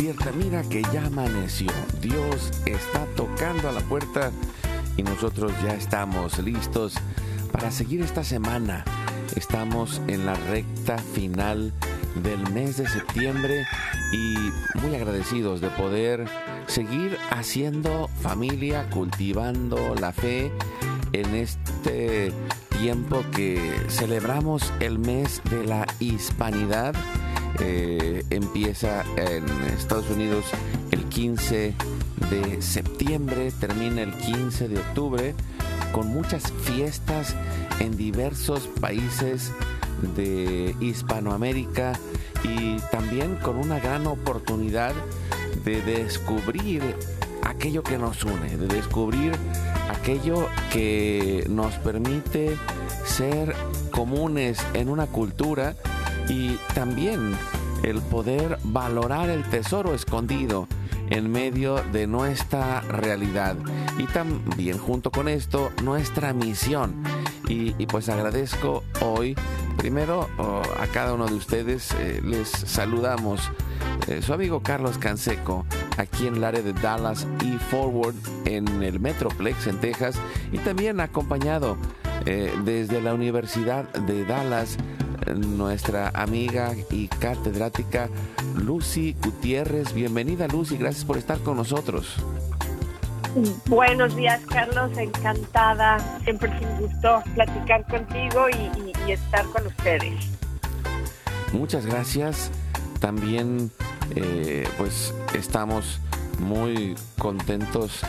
despierta. Mira que ya amaneció. Dios está tocando a la puerta y nosotros ya estamos listos para seguir esta semana. Estamos en la recta final del mes de septiembre y muy agradecidos de poder seguir haciendo familia, cultivando la fe en este tiempo que celebramos el mes de la hispanidad. Eh, empieza en Estados Unidos el 15 de septiembre, termina el 15 de octubre, con muchas fiestas en diversos países de Hispanoamérica y también con una gran oportunidad de descubrir aquello que nos une, de descubrir aquello que nos permite ser comunes en una cultura y también el poder valorar el tesoro escondido en medio de nuestra realidad. Y también junto con esto nuestra misión. Y, pues agradezco hoy primero oh, a cada uno de ustedes eh, les saludamos eh, su amigo Carlos Canseco aquí en el área de Dallas y Forward en el Metroplex en Texas. Y también acompañado eh, desde la Universidad de Dallas nuestra amiga y catedrática Lucy Gutiérrez. Bienvenida Lucy, gracias por estar con nosotros. Buenos días, Carlos. Encantada. Siempre es un gusto platicar contigo y, y- y estar con ustedes. Muchas gracias. También eh, pues estamos muy contentos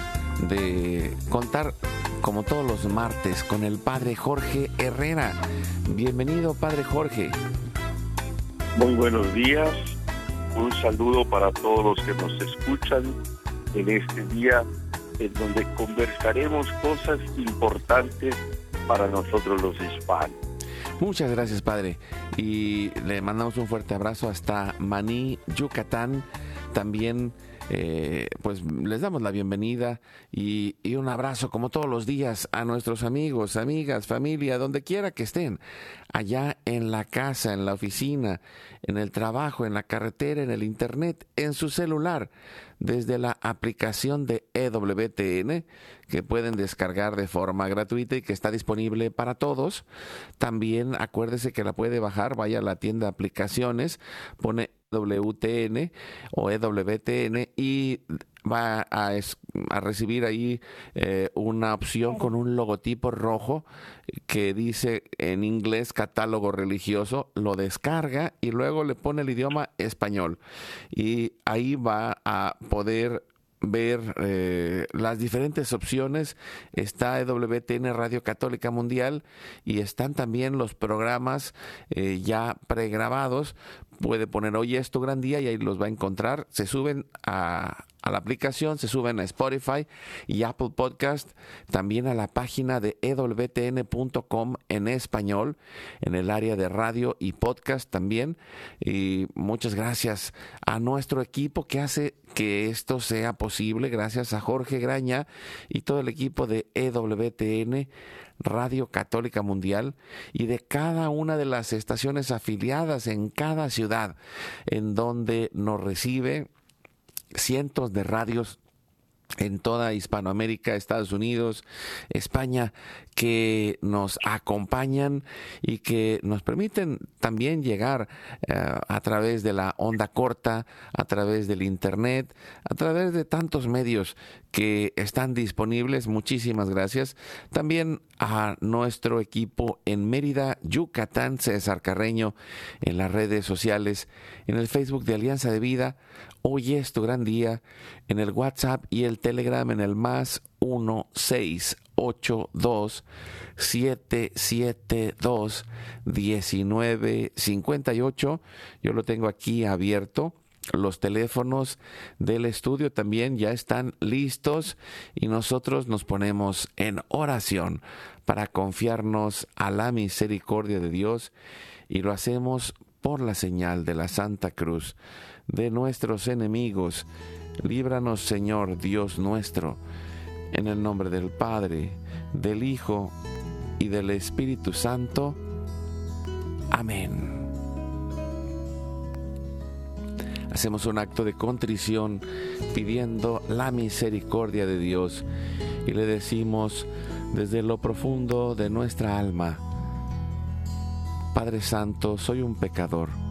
de contar como todos los martes con el padre Jorge Herrera. Bienvenido padre Jorge. Muy buenos días. Un saludo para todos los que nos escuchan en este día en donde conversaremos cosas importantes para nosotros los hispanos. Muchas gracias, padre. Y le mandamos un fuerte abrazo hasta Maní, Yucatán. También, eh, pues les damos la bienvenida y, y un abrazo, como todos los días, a nuestros amigos, amigas, familia, donde quiera que estén, allá en la casa, en la oficina, en el trabajo, en la carretera, en el internet, en su celular, desde la aplicación de EWTN, que pueden descargar de forma gratuita y que está disponible para todos. También acuérdese que la puede bajar, vaya a la tienda de aplicaciones, pone WTN o EWTN y va a, es- a recibir ahí eh, una opción con un logotipo rojo que dice en inglés catálogo religioso, lo descarga y luego le pone el idioma español. Y ahí va a poder ver eh, las diferentes opciones. Está EWTN Radio Católica Mundial y están también los programas eh, ya pregrabados. Puede poner hoy es tu gran día y ahí los va a encontrar. Se suben a, a la aplicación, se suben a Spotify y Apple Podcast, también a la página de ewtn.com en español, en el área de radio y podcast también. Y muchas gracias a nuestro equipo que hace que esto sea posible, gracias a Jorge Graña y todo el equipo de EWTN. Radio Católica Mundial y de cada una de las estaciones afiliadas en cada ciudad en donde nos recibe cientos de radios en toda Hispanoamérica, Estados Unidos, España, que nos acompañan y que nos permiten también llegar eh, a través de la onda corta, a través del Internet, a través de tantos medios que están disponibles. Muchísimas gracias. También a nuestro equipo en Mérida, Yucatán, César Carreño, en las redes sociales, en el Facebook de Alianza de Vida. Hoy es tu gran día en el WhatsApp y el Telegram en el más 1682 772 1958. Yo lo tengo aquí abierto. Los teléfonos del estudio también ya están listos y nosotros nos ponemos en oración para confiarnos a la misericordia de Dios y lo hacemos por la señal de la Santa Cruz de nuestros enemigos. Líbranos, Señor Dios nuestro, en el nombre del Padre, del Hijo y del Espíritu Santo. Amén. Hacemos un acto de contrición pidiendo la misericordia de Dios y le decimos desde lo profundo de nuestra alma, Padre Santo, soy un pecador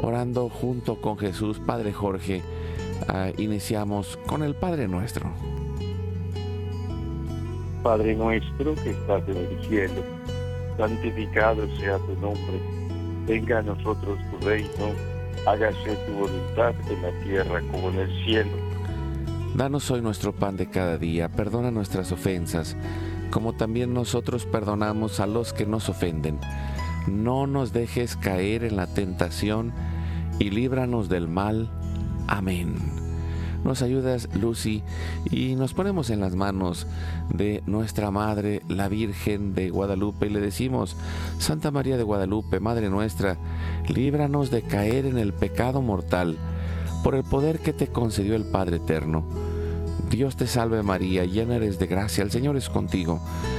orando junto con Jesús, Padre Jorge, uh, iniciamos con el Padre Nuestro. Padre nuestro que estás en el cielo, santificado sea tu nombre, venga a nosotros tu reino, hágase tu voluntad en la tierra como en el cielo. Danos hoy nuestro pan de cada día, perdona nuestras ofensas, como también nosotros perdonamos a los que nos ofenden. No nos dejes caer en la tentación, y líbranos del mal. Amén. Nos ayudas, Lucy, y nos ponemos en las manos de nuestra Madre, la Virgen de Guadalupe, y le decimos, Santa María de Guadalupe, Madre nuestra, líbranos de caer en el pecado mortal, por el poder que te concedió el Padre Eterno. Dios te salve María, llena eres de gracia, el Señor es contigo.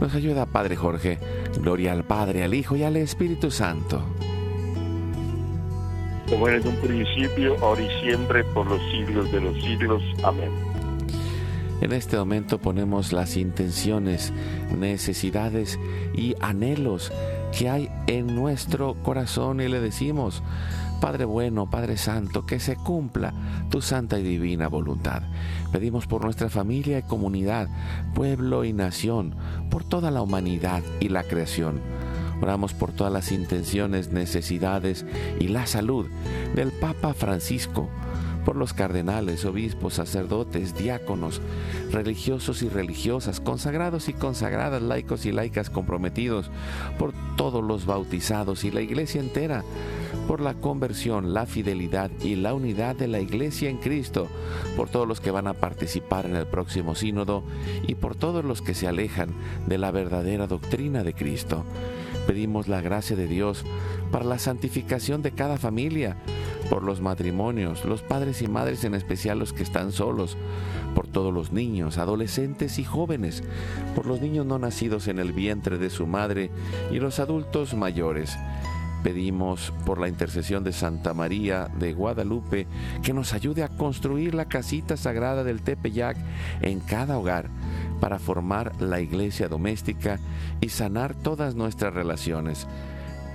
Nos ayuda, Padre Jorge. Gloria al Padre, al Hijo y al Espíritu Santo como en un principio, ahora y siempre, por los siglos de los siglos. Amén. En este momento ponemos las intenciones, necesidades y anhelos que hay en nuestro corazón y le decimos, Padre bueno, Padre Santo, que se cumpla tu santa y divina voluntad. Pedimos por nuestra familia y comunidad, pueblo y nación, por toda la humanidad y la creación Oramos por todas las intenciones, necesidades y la salud del Papa Francisco, por los cardenales, obispos, sacerdotes, diáconos, religiosos y religiosas, consagrados y consagradas, laicos y laicas comprometidos, por todos los bautizados y la iglesia entera, por la conversión, la fidelidad y la unidad de la iglesia en Cristo, por todos los que van a participar en el próximo sínodo y por todos los que se alejan de la verdadera doctrina de Cristo. Pedimos la gracia de Dios para la santificación de cada familia, por los matrimonios, los padres y madres en especial los que están solos, por todos los niños, adolescentes y jóvenes, por los niños no nacidos en el vientre de su madre y los adultos mayores. Pedimos por la intercesión de Santa María de Guadalupe que nos ayude a construir la casita sagrada del Tepeyac en cada hogar para formar la iglesia doméstica y sanar todas nuestras relaciones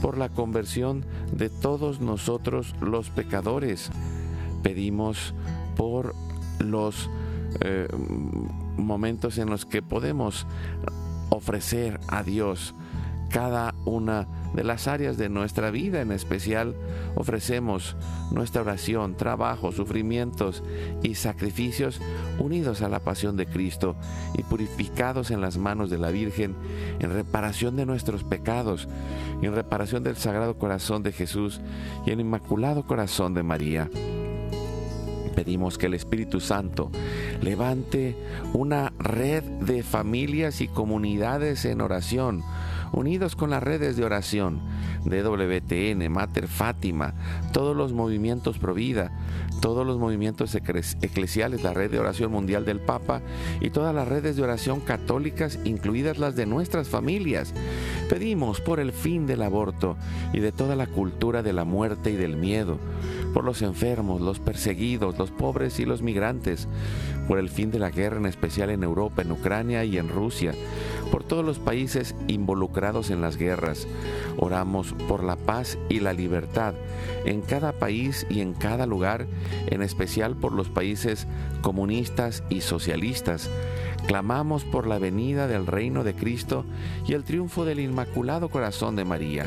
por la conversión de todos nosotros los pecadores. Pedimos por los eh, momentos en los que podemos ofrecer a Dios cada una de las áreas de nuestra vida. En especial ofrecemos nuestra oración, trabajo, sufrimientos y sacrificios unidos a la pasión de Cristo y purificados en las manos de la Virgen en reparación de nuestros pecados, en reparación del Sagrado Corazón de Jesús y el Inmaculado Corazón de María pedimos que el Espíritu Santo levante una red de familias y comunidades en oración, unidos con las redes de oración de WTN, Mater Fátima, todos los movimientos Provida, todos los movimientos eclesiales, la red de oración mundial del Papa y todas las redes de oración católicas, incluidas las de nuestras familias. Pedimos por el fin del aborto y de toda la cultura de la muerte y del miedo por los enfermos, los perseguidos, los pobres y los migrantes, por el fin de la guerra en especial en Europa, en Ucrania y en Rusia, por todos los países involucrados en las guerras. Oramos por la paz y la libertad en cada país y en cada lugar, en especial por los países comunistas y socialistas. Clamamos por la venida del reino de Cristo y el triunfo del Inmaculado Corazón de María.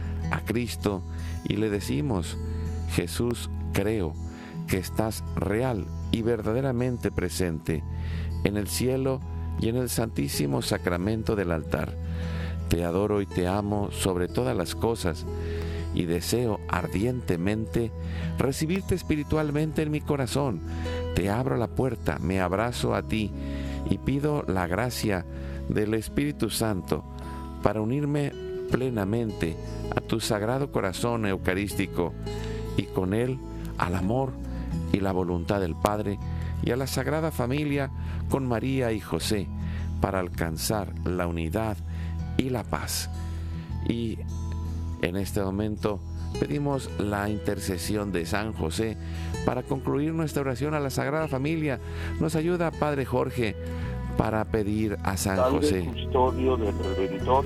a Cristo y le decimos, Jesús, creo que estás real y verdaderamente presente en el cielo y en el santísimo sacramento del altar. Te adoro y te amo sobre todas las cosas y deseo ardientemente recibirte espiritualmente en mi corazón. Te abro la puerta, me abrazo a ti y pido la gracia del Espíritu Santo para unirme plenamente a tu sagrado corazón eucarístico y con él al amor y la voluntad del Padre y a la Sagrada Familia con María y José para alcanzar la unidad y la paz. Y en este momento pedimos la intercesión de San José para concluir nuestra oración a la Sagrada Familia. Nos ayuda Padre Jorge para pedir a San José. Custodio del Redentor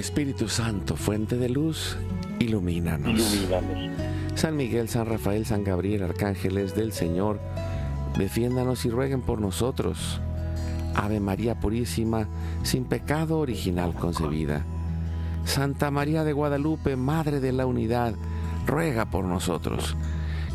Espíritu Santo, fuente de luz, ilumínanos. Ilumínanos. San Miguel, San Rafael, San Gabriel, arcángeles del Señor, defiéndanos y rueguen por nosotros. Ave María Purísima, sin pecado original concebida. Santa María de Guadalupe, Madre de la Unidad, ruega por nosotros.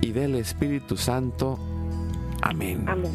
y del Espíritu Santo. Amén. Amén.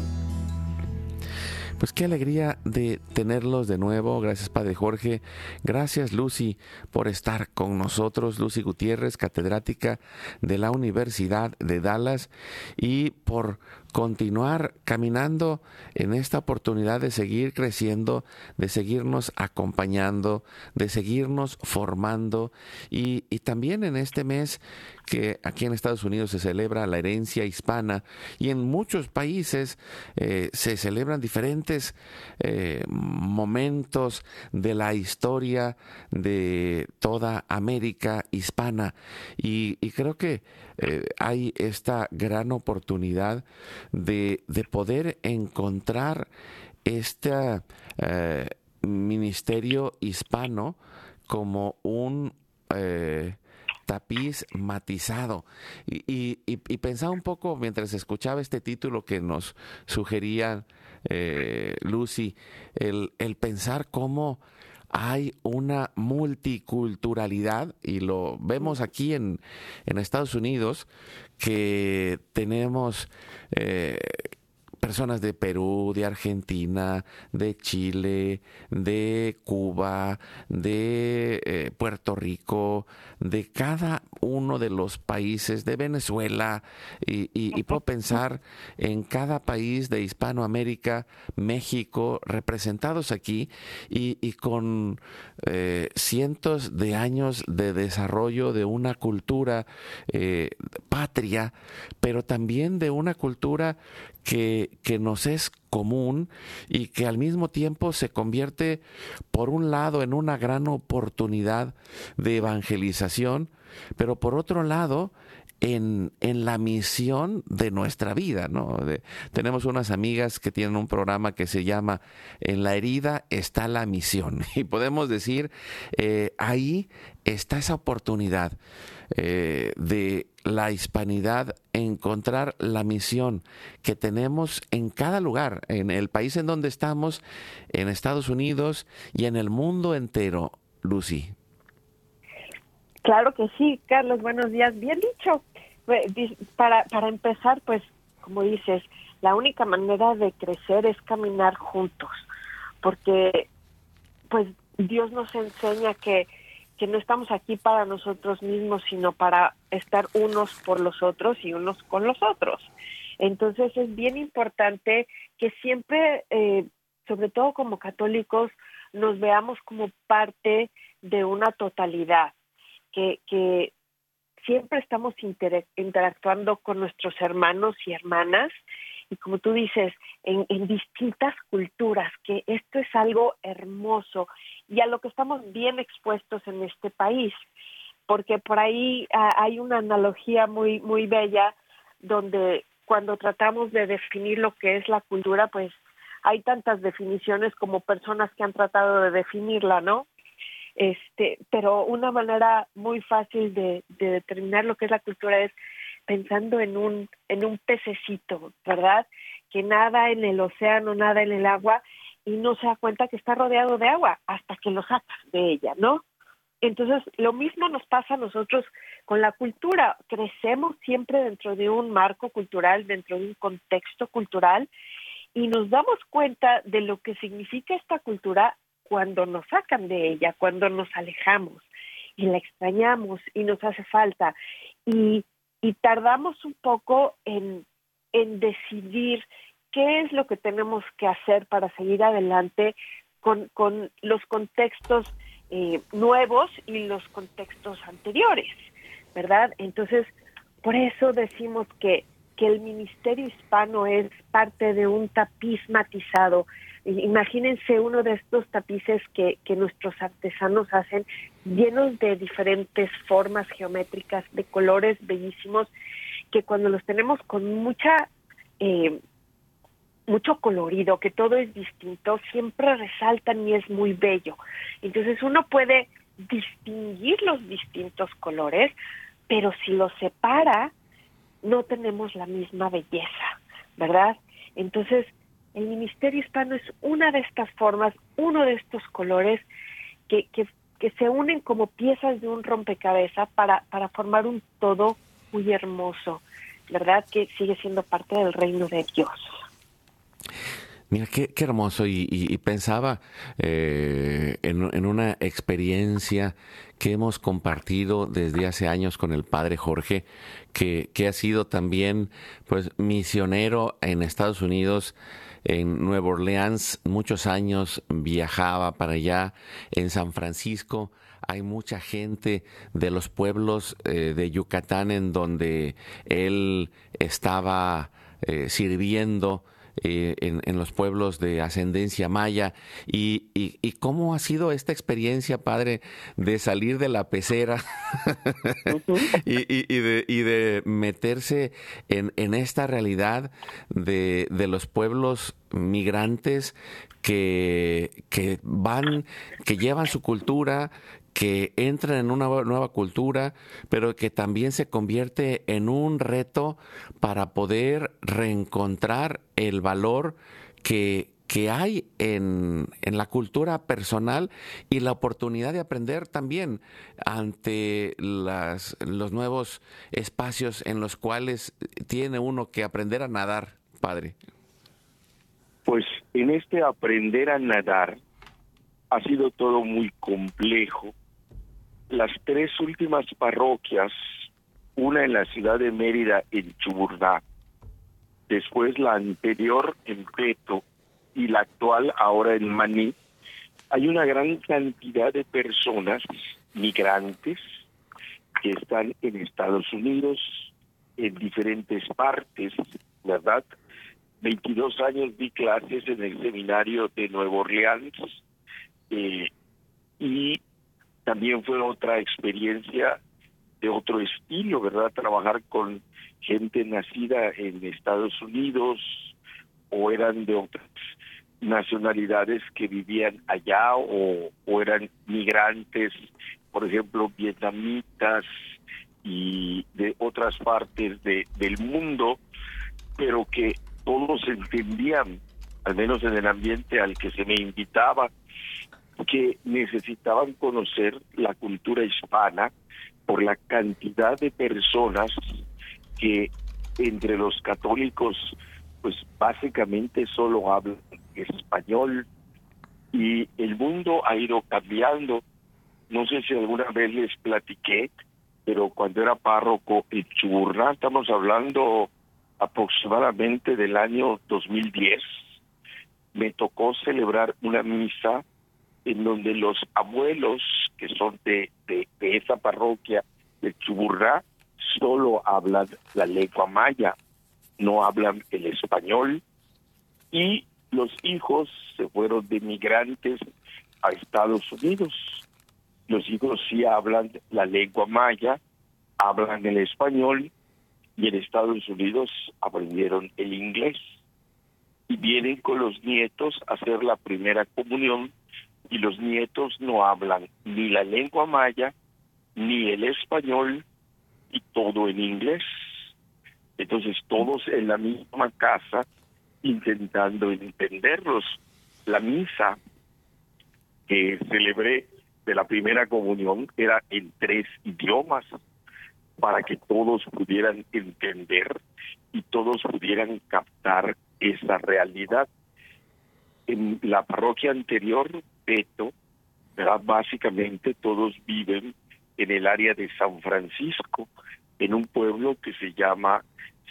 Pues qué alegría de tenerlos de nuevo. Gracias, Padre Jorge. Gracias, Lucy, por estar con nosotros. Lucy Gutiérrez, catedrática de la Universidad de Dallas, y por continuar caminando en esta oportunidad de seguir creciendo, de seguirnos acompañando, de seguirnos formando. Y, también en este mes que aquí en Estados Unidos se celebra la herencia hispana y en muchos países eh, se celebran diferentes eh, momentos de la historia de toda América hispana. Y, y creo que eh, hay esta gran oportunidad de, poder encontrar este eh, ministerio hispano como un eh, tapiz matizado. Y, pensaba un poco mientras escuchaba este título que nos sugería Lucy, el pensar cómo hay una multiculturalidad y lo vemos aquí en, Estados Unidos que tenemos eh, personas de Perú, de Argentina, de Chile, de Cuba, de eh, Puerto Rico, de cada uno de los países, de Venezuela, y, puedo pensar en cada país de Hispanoamérica, México, representados aquí, y, con eh, cientos de años de desarrollo de una cultura eh, patria, pero también de una cultura que, que, nos es común y que al mismo tiempo se convierte, por un lado, en una gran oportunidad de evangelización, pero por otro lado, en, en, la misión de nuestra vida, ¿no? tenemos unas amigas que tienen un programa que se llama En la herida está la misión. Y podemos decir, eh, ahí está esa oportunidad eh, de la hispanidad, encontrar la misión que tenemos en cada lugar, en el país en donde estamos, en Estados Unidos y en el mundo entero, Lucy. Claro que sí, Carlos, buenos días. Bien dicho. Para, para empezar, pues, como dices, la única manera de crecer es caminar juntos, porque pues Dios nos enseña que, que no estamos aquí para nosotros mismos, sino para estar unos por los otros y unos con los otros. Entonces es bien importante que siempre, eh, sobre todo como católicos, nos veamos como parte de una totalidad que, siempre estamos interactuando con nuestros hermanos y hermanas y como tú dices, en, distintas culturas, que esto es algo hermoso y a lo que estamos bien expuestos en este país, porque por ahí ah, hay una analogía muy, muy bella donde cuando tratamos de definir lo que es la cultura, pues hay tantas definiciones como personas que han tratado de definirla, ¿no? Este, pero una manera muy fácil de, determinar lo que es la cultura es pensando en un, en un pececito, ¿verdad? Que nada en el océano, nada en el agua y no se da cuenta que está rodeado de agua hasta que lo sacas de ella, ¿no? Entonces, lo mismo nos pasa a nosotros con la cultura. Crecemos siempre dentro de un marco cultural, dentro de un contexto cultural, y nos damos cuenta de lo que significa esta cultura cuando nos sacan de ella, cuando nos alejamos y la extrañamos y nos hace falta. Y, tardamos un poco en, en decidir qué es lo que tenemos que hacer para seguir adelante con, con los contextos eh, nuevos y los contextos anteriores, ¿verdad? Entonces, por eso decimos que que el ministerio hispano es parte de un tapiz matizado. Imagínense uno de estos tapices que, que nuestros artesanos hacen, llenos de diferentes formas geométricas, de colores bellísimos, que cuando los tenemos con mucha eh, mucho colorido, que todo es distinto, siempre resaltan y es muy bello. Entonces uno puede distinguir los distintos colores, pero si los separa, no tenemos la misma belleza, ¿verdad? Entonces, el ministerio hispano es una de estas formas, uno de estos colores que, que, que se unen como piezas de un rompecabezas para, para formar un todo muy hermoso, ¿verdad? Que sigue siendo parte del reino de Dios. Mira, qué, hermoso. Y, pensaba eh, en, una experiencia que hemos compartido desde hace años con el padre Jorge, que, que ha sido también pues misionero en Estados Unidos en Nueva Orleans muchos años viajaba para allá, en San Francisco hay mucha gente de los pueblos eh, de Yucatán en donde él estaba eh, sirviendo eh, en, los pueblos de ascendencia maya. Y, y, cómo ha sido esta experiencia, padre, de salir de la pecera y, y, de, y de meterse en, en esta realidad de, de los pueblos migrantes que, que van, que llevan su cultura, que entran en una nueva cultura, pero que también se convierte en un reto para poder reencontrar el valor que, que hay en, en, la cultura personal y la oportunidad de aprender también ante las, los nuevos espacios en los cuales tiene uno que aprender a nadar, padre. Pues en este aprender a nadar ha sido todo muy complejo las tres últimas parroquias, una en la ciudad de Mérida, en Chuburná, después la anterior en Peto y la actual ahora en Maní, hay una gran cantidad de personas migrantes que están en Estados Unidos, en diferentes partes, ¿verdad? 22 años di clases en el seminario de Nueva Orleans eh, y también fue otra experiencia de otro estilo, ¿verdad? Trabajar con gente nacida en Estados Unidos o eran de otras nacionalidades que vivían allá o, eran migrantes, por ejemplo, vietnamitas y de otras partes de, del mundo, pero que todos entendían, al menos en el ambiente al que se me invitaba, que necesitaban conocer la cultura hispana por la cantidad de personas que entre los católicos pues básicamente solo hablan español y el mundo ha ido cambiando. No sé si alguna vez les platiqué, pero cuando era párroco en Chuburná, estamos hablando aproximadamente del año 2010, me tocó celebrar una misa en donde los abuelos que son de, de, esa parroquia de Chuburrá solo hablan la lengua maya, no hablan el español y los hijos se fueron de migrantes a Estados Unidos. Los hijos sí hablan la lengua maya, hablan el español y en Estados Unidos aprendieron el inglés y vienen con los nietos a hacer la primera comunión y los nietos no hablan ni la lengua maya ni el español y todo en inglés. Entonces todos en la misma casa intentando entenderlos. La misa que celebré de la primera comunión era en tres idiomas para que todos pudieran entender y todos pudieran captar esa realidad. En la parroquia anterior respeto, básicamente todos viven en el área de San Francisco, en un pueblo que se llama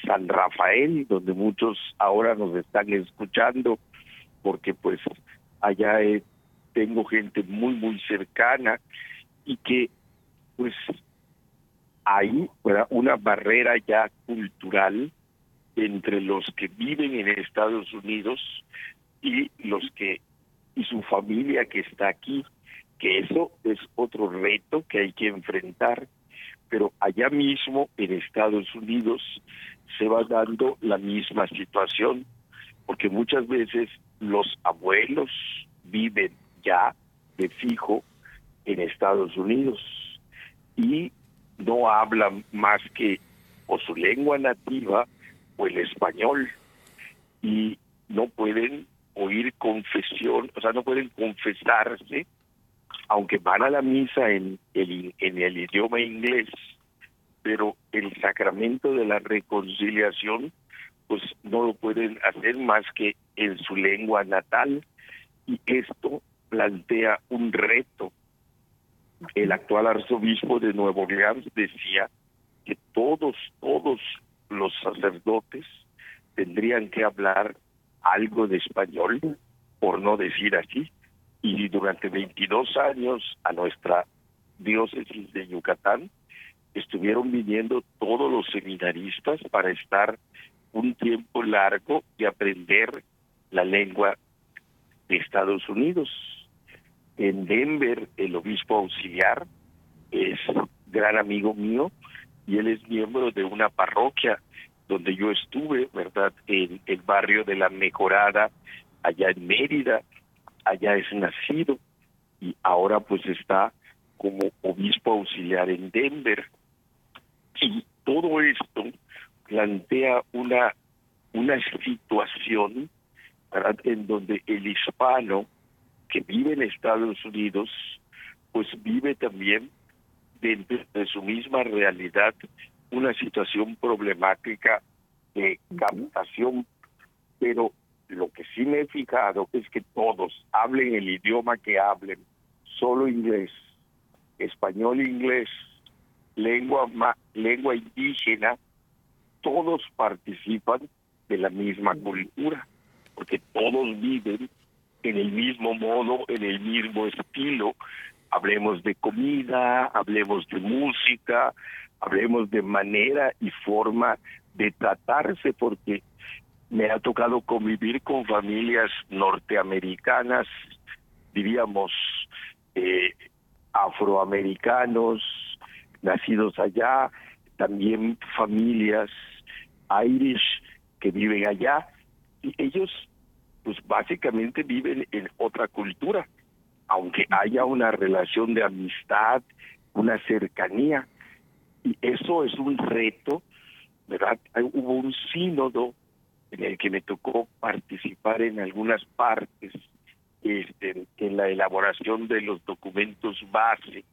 San Rafael, donde muchos ahora nos están escuchando, porque pues allá tengo gente muy, muy cercana y que pues hay una barrera ya cultural entre los que viven en Estados Unidos y los que y su familia que está aquí, que eso es otro reto que hay que enfrentar, pero allá mismo en Estados Unidos se va dando la misma situación, porque muchas veces los abuelos viven ya de fijo en Estados Unidos y no hablan más que o su lengua nativa o el español y no pueden oír confesión, o sea, no pueden confesarse, aunque van a la misa en el, en el idioma inglés, pero el sacramento de la reconciliación, pues no lo pueden hacer más que en su lengua natal, y esto plantea un reto. El actual arzobispo de Nuevo Orleans decía que todos, todos los sacerdotes tendrían que hablar algo de español, por no decir así, y durante 22 años a nuestra diócesis de Yucatán estuvieron viniendo todos los seminaristas para estar un tiempo largo y aprender la lengua de Estados Unidos. En Denver, el obispo auxiliar es gran amigo mío y él es miembro de una parroquia donde yo estuve, ¿verdad? En el barrio de la Mejorada, allá en Mérida, allá es nacido y ahora pues está como obispo auxiliar en Denver. Y todo esto plantea una, una situación en donde el hispano que vive en Estados Unidos, pues vive también dentro de su misma realidad una situación problemática de captación, pero lo que sí me he fijado es que todos hablen el idioma que hablen, solo inglés, español inglés, lengua lengua indígena, todos participan de la misma cultura, porque todos viven en el mismo modo, en el mismo estilo. Hablemos de comida, hablemos de música, hablemos de manera y forma de tratarse, porque me ha tocado convivir con familias norteamericanas, diríamos, eh, afroamericanos, nacidos allá, también familias irish que viven allá, y ellos pues básicamente viven en otra cultura, aunque haya una relación de amistad, una cercanía, y eso es un reto, ¿verdad? Hubo un sínodo en el que me tocó participar en algunas partes este, en la elaboración de los documentos base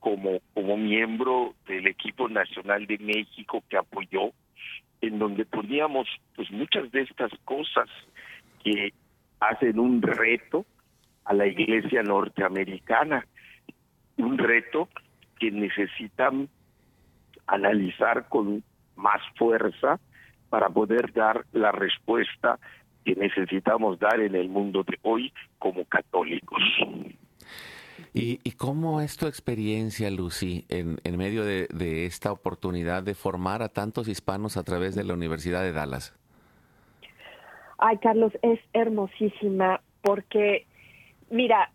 como, como miembro del equipo nacional de México que apoyó, en donde poníamos pues muchas de estas cosas que hacen un reto a la iglesia norteamericana, un reto que necesitan analizar con más fuerza para poder dar la respuesta que necesitamos dar en el mundo de hoy como católicos. ¿Y, cómo es tu experiencia, Lucy, en, en medio de, de, esta oportunidad de formar a tantos hispanos a través de la Universidad de Dallas? Ay, Carlos, es hermosísima porque, mira,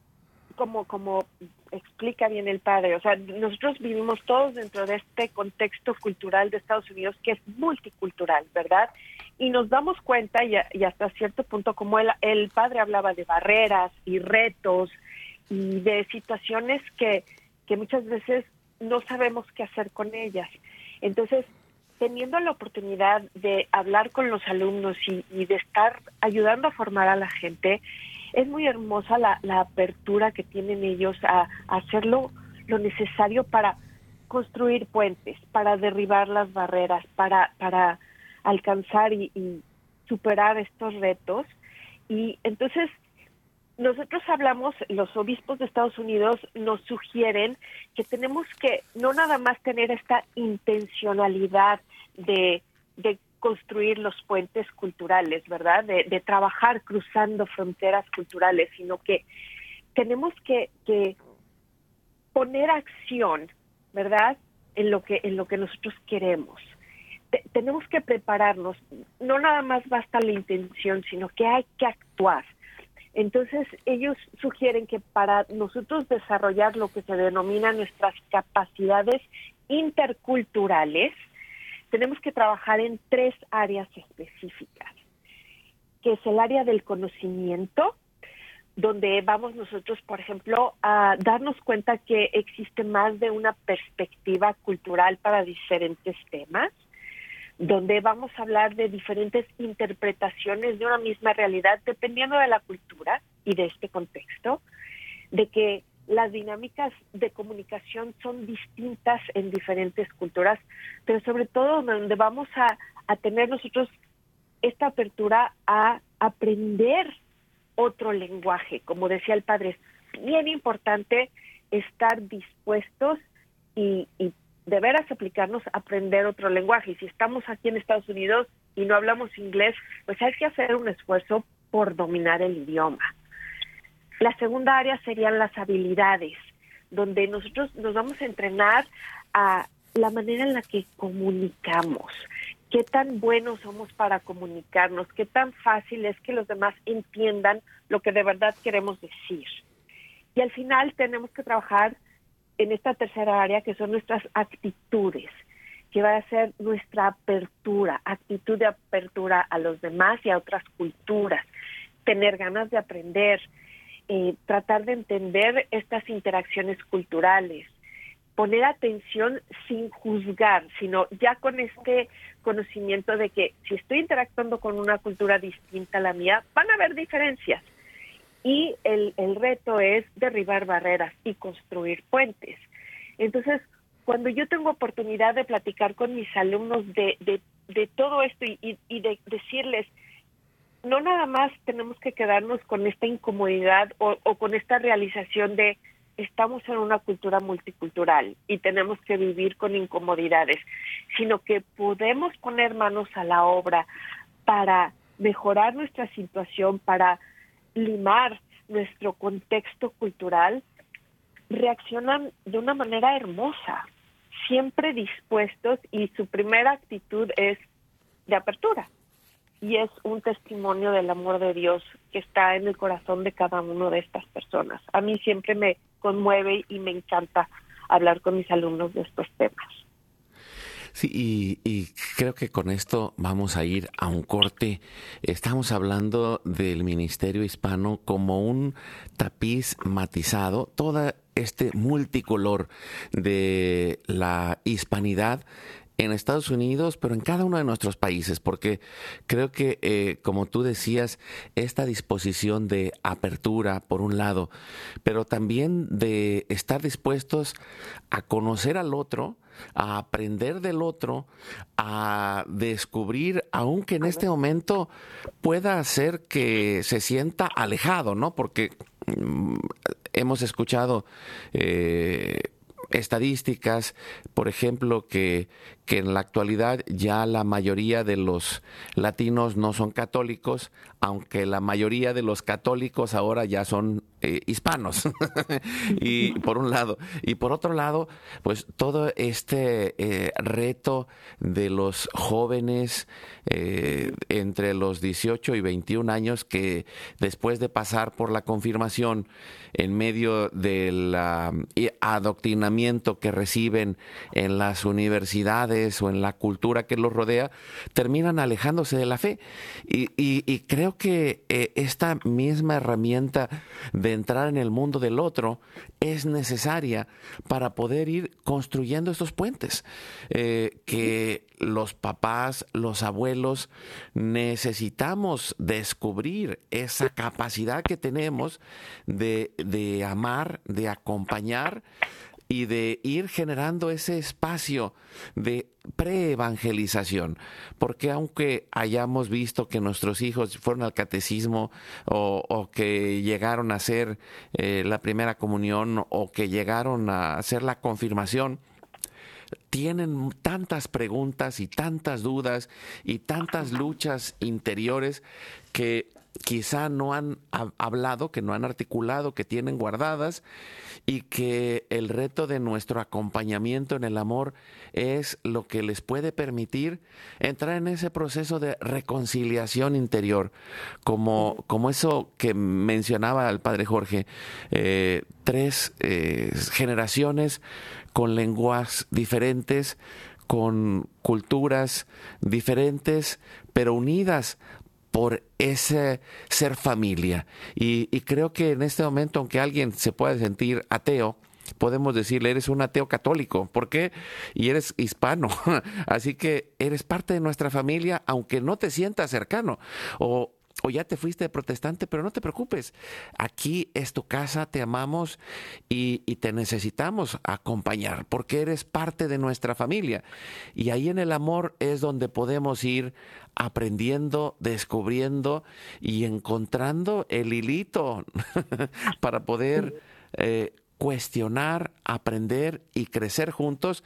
como, como explica bien el padre. O sea, nosotros vivimos todos dentro de este contexto cultural de Estados Unidos que es multicultural, ¿verdad? Y nos damos cuenta, y, hasta cierto punto, como el, el padre hablaba de barreras y retos y de situaciones que, que muchas veces no sabemos qué hacer con ellas. Entonces, teniendo la oportunidad de hablar con los alumnos y, y de estar ayudando a formar a la gente, es muy hermosa la, apertura que tienen ellos a, hacerlo lo necesario para construir puentes, para derribar las barreras, para, para alcanzar y, superar estos retos. Y entonces nosotros hablamos, los obispos de Estados Unidos nos sugieren que tenemos que no nada más tener esta intencionalidad de, de construir los puentes culturales, ¿verdad? De, trabajar cruzando fronteras culturales, sino que tenemos que, poner acción, ¿verdad? En lo que en lo que nosotros queremos. tenemos que prepararnos. No nada más basta la intención, sino que hay que actuar. Entonces, ellos sugieren que para nosotros desarrollar lo que se denomina nuestras capacidades interculturales, tenemos que trabajar en tres áreas específicas, que es el área del conocimiento, donde vamos nosotros, por ejemplo, a darnos cuenta que existe más de una perspectiva cultural para diferentes temas, donde vamos a hablar de diferentes interpretaciones de una misma realidad dependiendo de la cultura y de este contexto, de que las dinámicas de comunicación son distintas en diferentes culturas, pero sobre todo donde vamos a, tener nosotros esta apertura a aprender otro lenguaje. Como decía el padre, es bien importante estar dispuestos y, y de veras aplicarnos a aprender otro lenguaje. Y si estamos aquí en Estados Unidos y no hablamos inglés, pues hay que hacer un esfuerzo por dominar el idioma. La segunda área serían las habilidades, donde nosotros nos vamos a entrenar a la manera en la que comunicamos, qué tan buenos somos para comunicarnos, qué tan fácil es que los demás entiendan lo que de verdad queremos decir. Y al final tenemos que trabajar en esta tercera área que son nuestras actitudes, que va a ser nuestra apertura, actitud de apertura a los demás y a otras culturas, tener ganas de aprender, eh, tratar de entender estas interacciones culturales, poner atención sin juzgar, sino ya con este conocimiento de que si estoy interactuando con una cultura distinta a la mía, van a haber diferencias. Y el, el reto es derribar barreras y construir puentes. Entonces, cuando yo tengo oportunidad de platicar con mis alumnos de, de, de todo esto y, y de decirles, no nada más tenemos que quedarnos con esta incomodidad o, o con esta realización de estamos en una cultura multicultural y tenemos que vivir con incomodidades, sino que podemos poner manos a la obra para mejorar nuestra situación, para limar nuestro contexto cultural, reaccionan de una manera hermosa, siempre dispuestos y su primera actitud es de apertura y es un testimonio del amor de Dios que está en el corazón de cada uno de estas personas. A mí siempre me conmueve y me encanta hablar con mis alumnos de estos temas. Sí, y, y, creo que con esto vamos a ir a un corte. Estamos hablando del Ministerio Hispano como un tapiz matizado, todo este multicolor de la hispanidad en Estados Unidos, pero en cada uno de nuestros países, porque creo que, eh, como tú decías, esta disposición de apertura, por un lado, pero también de estar dispuestos a conocer al otro, a aprender del otro, a descubrir, aunque en este momento pueda hacer que se sienta alejado, ¿no? Porque mm, hemos escuchado... Eh, estadísticas, por ejemplo, que, que en la actualidad ya la mayoría de los latinos no son católicos, aunque la mayoría de los católicos ahora ya son eh, hispanos. y por un lado. Y por otro lado, pues todo este eh, reto de los jóvenes eh, entre los 18 y 21 años que después de pasar por la confirmación en medio del adoctrinamiento que reciben en las universidades o en la cultura que los rodea, terminan alejándose de la fe. Y, creo que esta misma herramienta de entrar en el mundo del otro es necesaria para poder ir construyendo estos puentes. Eh, que los papás, los abuelos, necesitamos descubrir esa capacidad que tenemos de, de amar, de acompañar y de ir generando ese espacio de preevangelización, porque aunque hayamos visto que nuestros hijos fueron al catecismo o, que llegaron a hacer eh, la primera comunión o que llegaron a hacer la confirmación, tienen tantas preguntas y tantas dudas y tantas luchas interiores que quizá no han hablado, que no han articulado, que tienen guardadas y que el reto de nuestro acompañamiento en el amor es lo que les puede permitir entrar en ese proceso de reconciliación interior, como, como eso que mencionaba el padre Jorge, eh, tres eh, generaciones con lenguas diferentes, con culturas diferentes, pero unidas por ese ser familia. Y, creo que en este momento, aunque alguien se pueda sentir ateo, podemos decirle, eres un ateo católico. ¿Por qué? Y eres hispano. Así que eres parte de nuestra familia, aunque no te sientas cercano. O, o ya te fuiste de protestante, pero no te preocupes. Aquí es tu casa, te amamos y, y, te necesitamos acompañar porque eres parte de nuestra familia. Y ahí en el amor es donde podemos ir aprendiendo, descubriendo y encontrando el hilito para poder eh, cuestionar, aprender y crecer juntos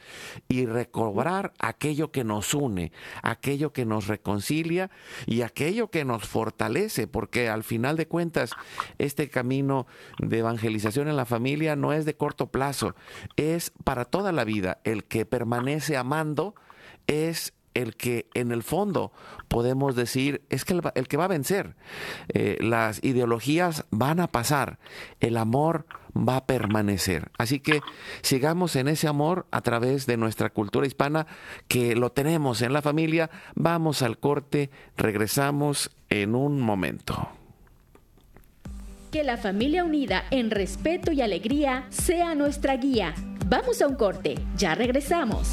y recobrar aquello que nos une, aquello que nos reconcilia y aquello que nos fortalece, porque al final de cuentas este camino de evangelización en la familia no es de corto plazo, es para toda la vida. El que permanece amando es el que en el fondo podemos decir es que el, que va a vencer. Eh, las ideologías van a pasar, el amor va a permanecer. Así que sigamos en ese amor a través de nuestra cultura hispana, que lo tenemos en la familia. Vamos al corte, regresamos en un momento. Que la familia unida en respeto y alegría sea nuestra guía. Vamos a un corte, ya regresamos.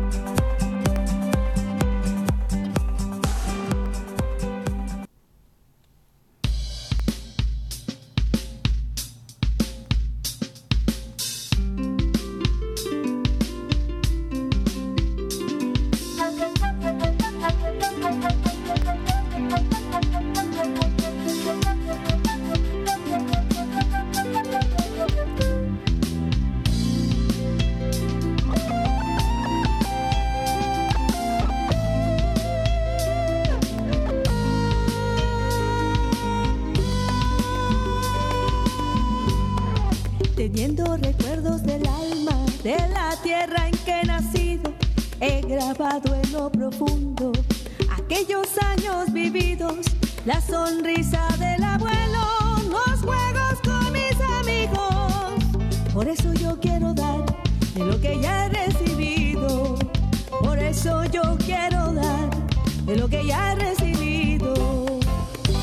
De lo que ya he recibido.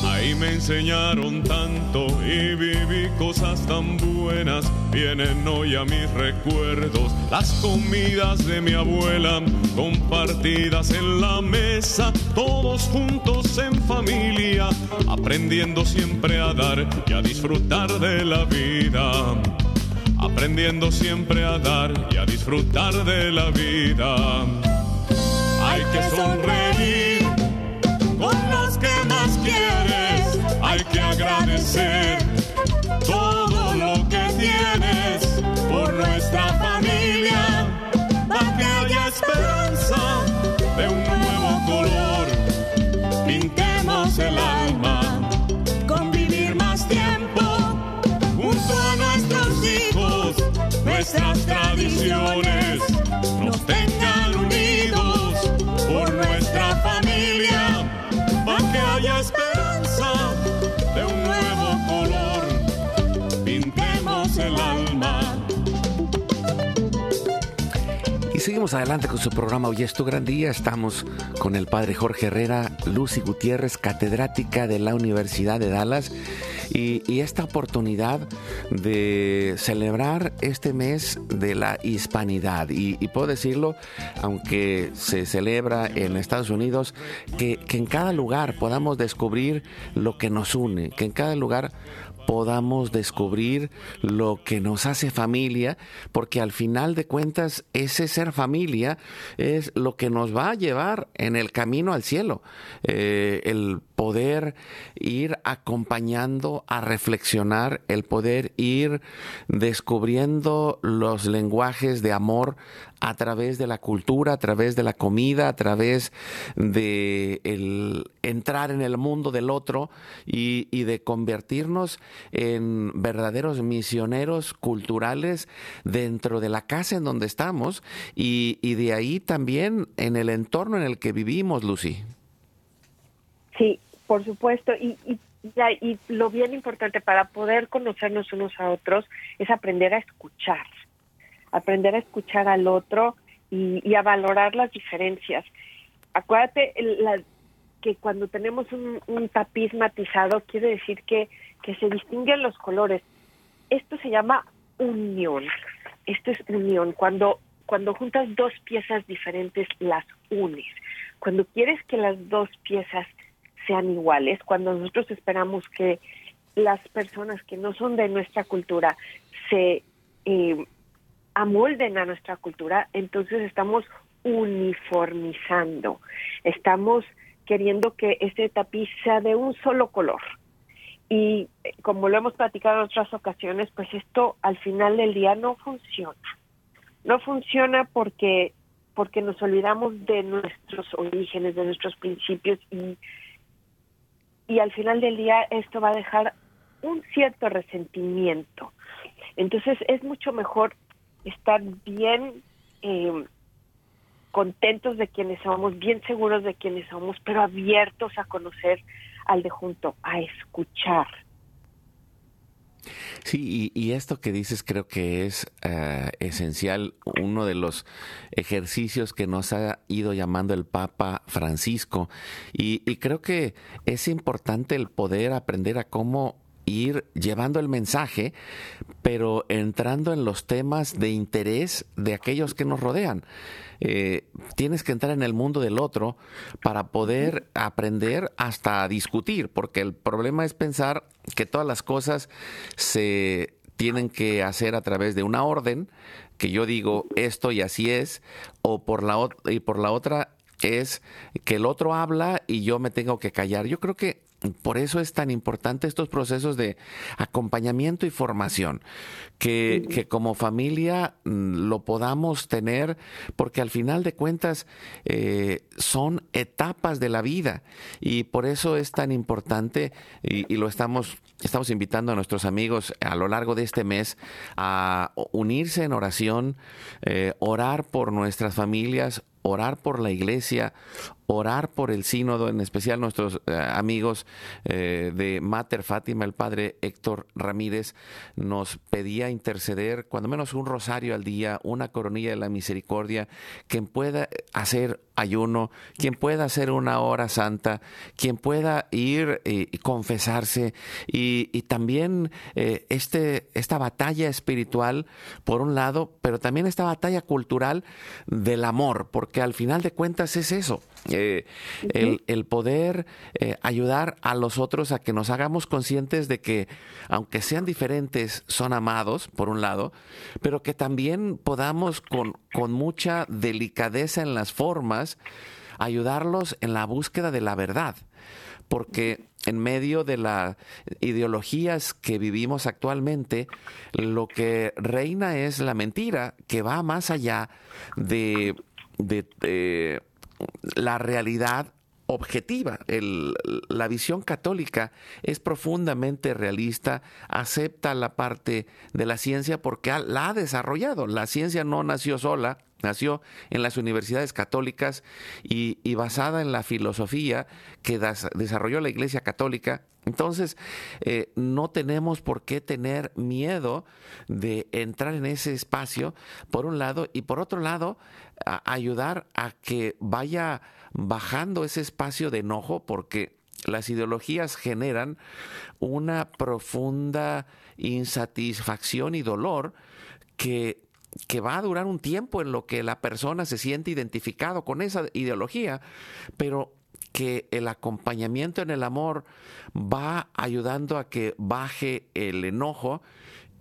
Ahí me enseñaron tanto y viví cosas tan buenas. Vienen hoy a mis recuerdos las comidas de mi abuela, compartidas en la mesa, todos juntos en familia, aprendiendo siempre a dar y a disfrutar de la vida. Aprendiendo siempre a dar y a disfrutar de la vida. Hay que sonreír See. Adelante con su programa Hoy es tu gran día. Estamos con el padre Jorge Herrera, Lucy Gutiérrez, catedrática de la Universidad de Dallas. Y, esta oportunidad de celebrar este mes de la hispanidad. Y, y puedo decirlo, aunque se celebra en Estados Unidos, que, que en cada lugar podamos descubrir lo que nos une, que en cada lugar podamos descubrir lo que nos hace familia, porque al final de cuentas ese ser familia es lo que nos va a llevar en el camino al cielo, Eh, el poder ir acompañando a reflexionar, el poder ir descubriendo los lenguajes de amor a través de la cultura, a través de la comida, a través de el entrar en el mundo del otro y, y de convertirnos en verdaderos misioneros culturales dentro de la casa en donde estamos y, y de ahí también en el entorno en el que vivimos, Lucy. Sí, por supuesto. Y, y, lo bien importante para poder conocernos unos a otros es aprender a escuchar, aprender a escuchar al otro y, y a valorar las diferencias. Acuérdate la- que cuando tenemos un, un tapiz matizado quiere decir que, que se distinguen los colores. Esto se llama unión. Esto es unión. Cuando, cuando juntas dos piezas diferentes, las unes. Cuando quieres que las dos piezas sean iguales, cuando nosotros esperamos que las personas que no son de nuestra cultura se eh, amolden a nuestra cultura, entonces estamos uniformizando, estamos queriendo que ese tapiz sea de un solo color. Y eh, como lo hemos platicado en otras ocasiones, pues esto al final del día no funciona. No funciona porque porque nos olvidamos de nuestros orígenes, de nuestros principios y y al final del día esto va a dejar un cierto resentimiento. Entonces es mucho mejor estar bien eh, contentos de quienes somos, bien seguros de quienes somos, pero abiertos a conocer al de junto, a escuchar. Sí, y, esto que dices creo que es eh, esencial, uno de los ejercicios que nos ha ido llamando el Papa Francisco, y creo que es importante el poder aprender a cómo ir llevando el mensaje, pero entrando en los temas de interés de aquellos que nos rodean. Eh, tienes que entrar en el mundo del otro para poder aprender hasta discutir, porque el problema es pensar que todas las cosas se tienen que hacer a través de una orden, que yo digo esto y así es, o por la, y por la otra es que el otro habla y yo me tengo que callar. Yo creo que por eso es tan importante estos procesos de acompañamiento y formación, que, como familia mm, lo podamos tener, porque al final de cuentas eh, son etapas de la vida y por eso es tan importante y, lo estamos, estamos invitando a nuestros amigos a lo largo de este mes a unirse en oración, eh, orar por nuestras familias, orar por la iglesia, orar por el sínodo, en especial nuestros eh, amigos eh, de Mater Fátima, el padre Héctor Ramírez nos pedía interceder cuando menos un rosario al día, una coronilla de la misericordia, quien pueda hacer ayuno, quien pueda hacer una hora santa, quien pueda ir y, confesarse y, también eh, este, esta batalla espiritual, por un lado, pero también esta batalla cultural del amor, porque al final de cuentas es eso. Eh, el, poder eh, ayudar a los otros a que nos hagamos conscientes de que, aunque sean diferentes, son amados, por un lado, pero que también podamos con, con mucha delicadeza en las formas ayudarlos en la búsqueda de la verdad. Porque en medio de las ideologías que vivimos actualmente, lo que reina es la mentira que va más allá de, de la realidad objetiva. la visión católica es profundamente realista, acepta la parte de la ciencia porque la ha desarrollado. La ciencia no nació sola, nació en las universidades católicas y, basada en la filosofía que desarrolló la Iglesia Católica. Entonces, eh, no tenemos por qué tener miedo de entrar en ese espacio, por un lado, y por otro lado, ayudar a que vaya bajando ese espacio de enojo, porque las ideologías generan una profunda insatisfacción y dolor que que va a durar un tiempo en lo que la persona se siente identificado con esa ideología, pero que el acompañamiento en el amor va ayudando a que baje el enojo,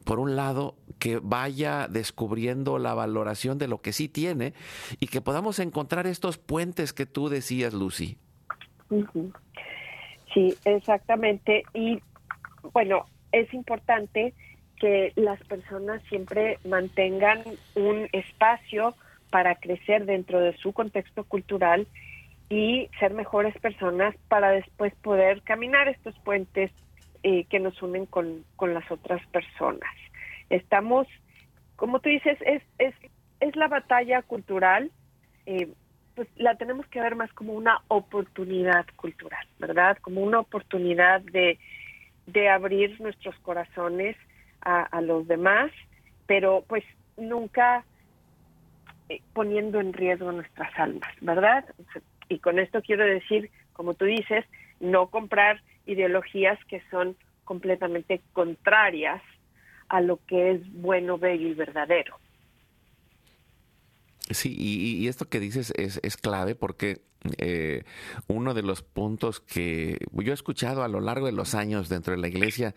por un lado, que vaya descubriendo la valoración de lo que sí tiene y que podamos encontrar estos puentes que tú decías, Lucy. Sí, exactamente. Y bueno, es importante que las personas siempre mantengan un espacio para crecer dentro de su contexto cultural y ser mejores personas para después poder caminar estos puentes eh, que nos unen con, las otras personas. Estamos, como tú dices, es, es, es la batalla cultural, eh, pues la tenemos que ver más como una oportunidad cultural, ¿verdad? Como una oportunidad de, de abrir nuestros corazones a, los demás, pero pues nunca eh, poniendo en riesgo nuestras almas, ¿verdad? Y con esto quiero decir, como tú dices, no comprar ideologías que son completamente contrarias a lo que es bueno, bello y verdadero. Sí, y, esto que dices es, es clave porque eh, uno de los puntos que yo he escuchado a lo largo de los años dentro de la iglesia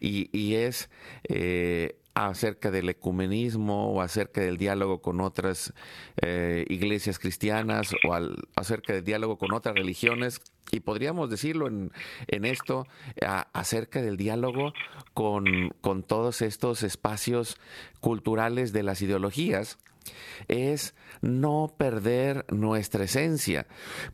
y, es eh, acerca del ecumenismo o acerca del diálogo con otras eh, iglesias cristianas o acerca del diálogo con otras religiones. Y podríamos decirlo en, esto, acerca del diálogo con, con todos estos espacios culturales de las ideologías es no perder nuestra esencia,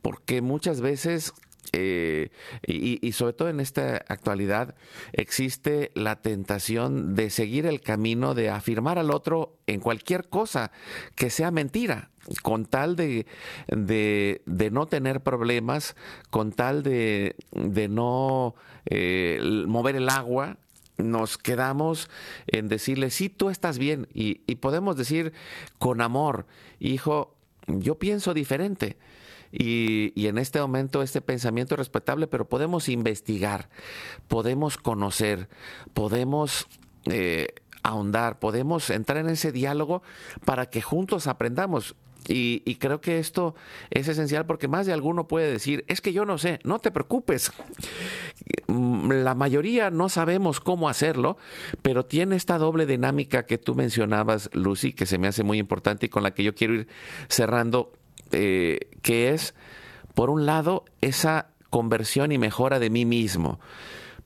porque muchas veces eh, y, sobre todo en esta actualidad existe la tentación de seguir el camino de afirmar al otro en cualquier cosa que sea mentira, con tal de, de, no tener problemas, con tal de, de no eh, mover el agua, nos quedamos en decirle, sí, tú estás bien. Y, podemos decir con amor, hijo, yo pienso diferente. Y, en este momento este pensamiento es respetable, pero podemos investigar, podemos conocer, podemos eh, ahondar, podemos entrar en ese diálogo para que juntos aprendamos. Y, creo que esto es esencial porque más de alguno puede decir, es que yo no sé, no te preocupes. Mm, la mayoría no sabemos cómo hacerlo, pero tiene esta doble dinámica que tú mencionabas, Lucy, que se me hace muy importante y con la que yo quiero ir cerrando, eh, que es, por un lado, esa conversión y mejora de mí mismo,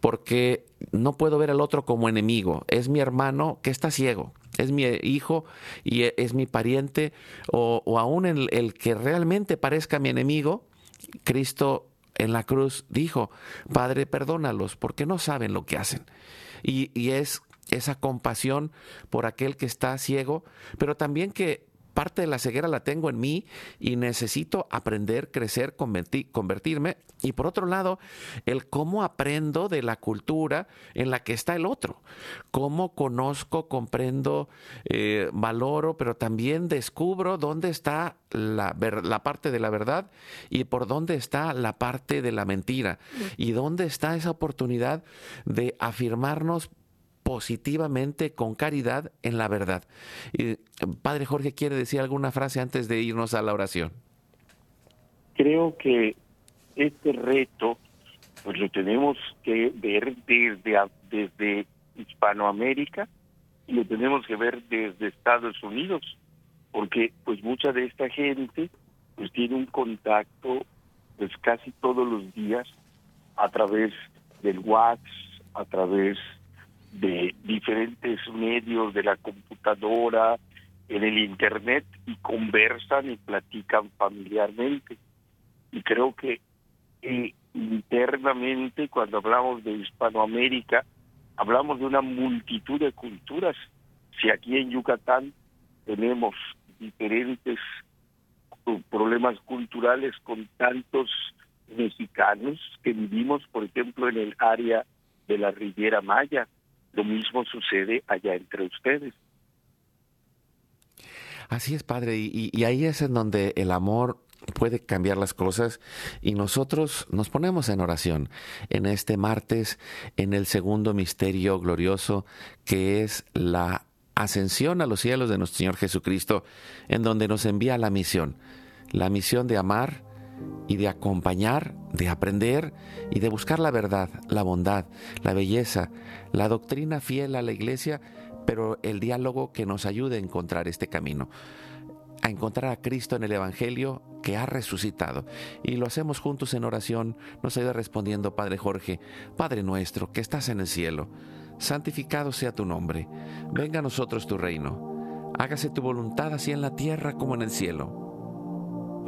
porque no puedo ver al otro como enemigo, es mi hermano que está ciego, es mi hijo y e, es mi pariente, o, aún el, el que realmente parezca mi enemigo, Cristo en la cruz dijo, Padre, perdónalos porque no saben lo que hacen. Y, y, es esa compasión por aquel que está ciego, pero también que parte de la ceguera la tengo en mí y necesito aprender, crecer, convertirme. Y por otro lado, el cómo aprendo de la cultura en la que está el otro. Cómo conozco, comprendo, eh, valoro, pero también descubro dónde está la, la, parte de la verdad y por dónde está la parte de la mentira. Y dónde está esa oportunidad de afirmarnos positivamente, con caridad en la verdad. Y, Padre Jorge, ¿quiere decir alguna frase antes de irnos a la oración? Creo que este reto pues lo tenemos que ver desde, desde Hispanoamérica y lo tenemos que ver desde Estados Unidos, porque pues mucha de esta gente pues tiene un contacto pues casi todos los días a través del WhatsApp, a través de diferentes medios de la computadora, en el Internet y conversan y platican familiarmente. Y creo que eh, internamente, cuando hablamos de Hispanoamérica, hablamos de una multitud de culturas. Si aquí en Yucatán tenemos diferentes problemas culturales con tantos mexicanos que vivimos, por ejemplo, en el área de la Riviera Maya, lo mismo sucede allá entre ustedes. Así es, Padre, y, ahí es en donde el amor puede cambiar las cosas y nosotros nos ponemos en oración en este martes, en el segundo misterio glorioso que es la ascensión a los cielos de nuestro Señor Jesucristo, en donde nos envía la misión, la misión de amar y de acompañar, de aprender y de buscar la verdad, la bondad, la belleza, la doctrina fiel a la iglesia, pero el diálogo que nos ayude a encontrar este camino, a encontrar a Cristo en el Evangelio que ha resucitado. Y lo hacemos juntos en oración, nos ayuda respondiendo Padre Jorge, Padre nuestro que estás en el cielo, santificado sea tu nombre, venga a nosotros tu reino, hágase tu voluntad así en la tierra como en el cielo.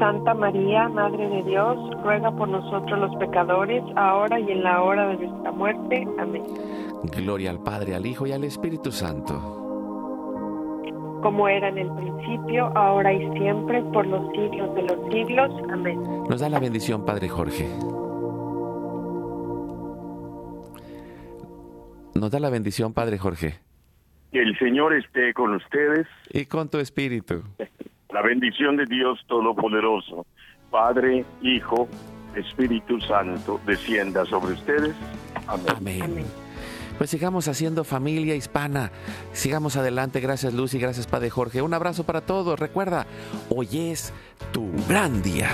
Santa María, Madre de Dios, ruega por nosotros los pecadores, ahora y en la hora de nuestra muerte. Amén. Gloria al Padre, al Hijo y al Espíritu Santo. Como era en el principio, ahora y siempre, por los siglos de los siglos. Amén. Nos da la bendición, Padre Jorge. Nos da la bendición, Padre Jorge. Que el Señor esté con ustedes. Y con tu espíritu. La bendición de Dios Todopoderoso, Padre, Hijo, Espíritu Santo, descienda sobre ustedes. Amén. Amén. Pues sigamos haciendo familia hispana. Sigamos adelante. Gracias Lucy, gracias Padre Jorge. Un abrazo para todos. Recuerda, hoy es tu gran día.